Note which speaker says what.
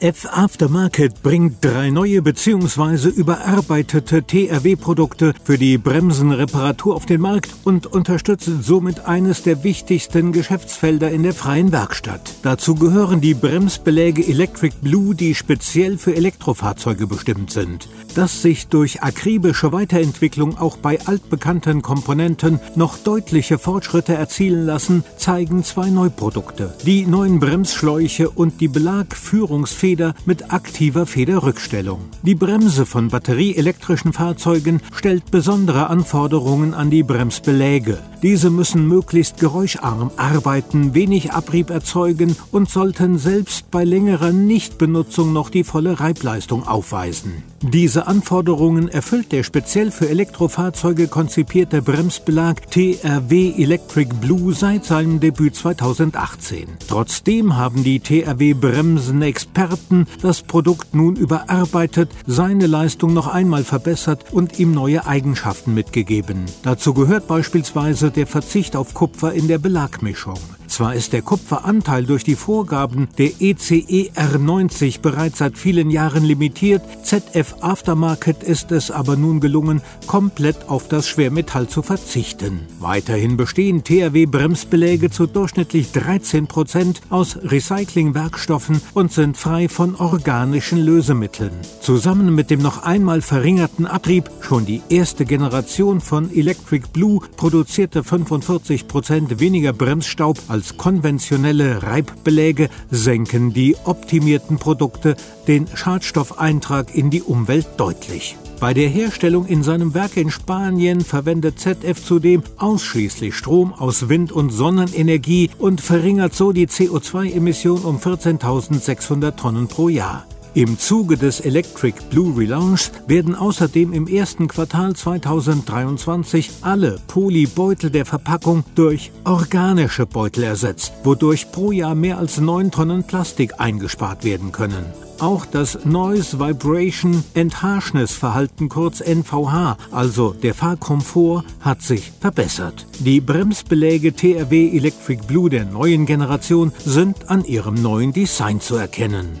Speaker 1: ZF Aftermarket bringt drei neue bzw. überarbeitete TRW-Produkte für die Bremsenreparatur auf den Markt und unterstützt somit eines der wichtigsten Geschäftsfelder in der freien Werkstatt. Dazu gehören die Bremsbeläge Electric Blue, die speziell für Elektrofahrzeuge bestimmt sind. Dass sich durch akribische Weiterentwicklung auch bei altbekannten Komponenten noch deutliche Fortschritte erzielen lassen, zeigen zwei Neuprodukte. Die neuen Bremsschläuche und die Belagführungsfeder mit aktiver Federrückstellung. Die Bremse von batterieelektrischen Fahrzeugen stellt besondere Anforderungen an die Bremsbeläge. Diese müssen möglichst geräuscharm arbeiten, wenig Abrieb erzeugen und sollten selbst bei längerer Nichtbenutzung noch die volle Reibleistung aufweisen. Diese Anforderungen erfüllt der speziell für Elektrofahrzeuge konzipierte Bremsbelag TRW Electric Blue seit seinem Debüt 2018. Trotzdem haben die TRW Bremsen-Experten das Produkt nun überarbeitet, seine Leistung noch einmal verbessert und ihm neue Eigenschaften mitgegeben. Dazu gehört beispielsweise der Verzicht auf Kupfer in der Belagmischung. Zwar ist der Kupferanteil durch die Vorgaben der ECE R90 bereits seit vielen Jahren limitiert, ZF Aftermarket ist es aber nun gelungen, komplett auf das Schwermetall zu verzichten. Weiterhin bestehen THW-Bremsbeläge zu durchschnittlich 13 Prozent aus Recyclingwerkstoffen und sind frei von organischen Lösemitteln. Zusammen mit dem noch einmal verringerten Abrieb schon die erste Generation von Electric Blue produzierte 45 Prozent weniger Bremsstaub als konventionelle Reibbeläge senken die optimierten Produkte den Schadstoffeintrag in die Umwelt deutlich. Bei der Herstellung in seinem Werk in Spanien verwendet ZF zudem ausschließlich Strom aus Wind- und Sonnenenergie und verringert so die CO2-Emission um 14.600 Tonnen pro Jahr. Im Zuge des Electric Blue Relaunch werden außerdem im ersten Quartal 2023 alle Polybeutel der Verpackung durch organische Beutel ersetzt, wodurch pro Jahr mehr als 9 Tonnen Plastik eingespart werden können. Auch das Noise Vibration and Verhalten kurz NVH, also der Fahrkomfort, hat sich verbessert. Die Bremsbeläge TRW Electric Blue der neuen Generation sind an ihrem neuen Design zu erkennen.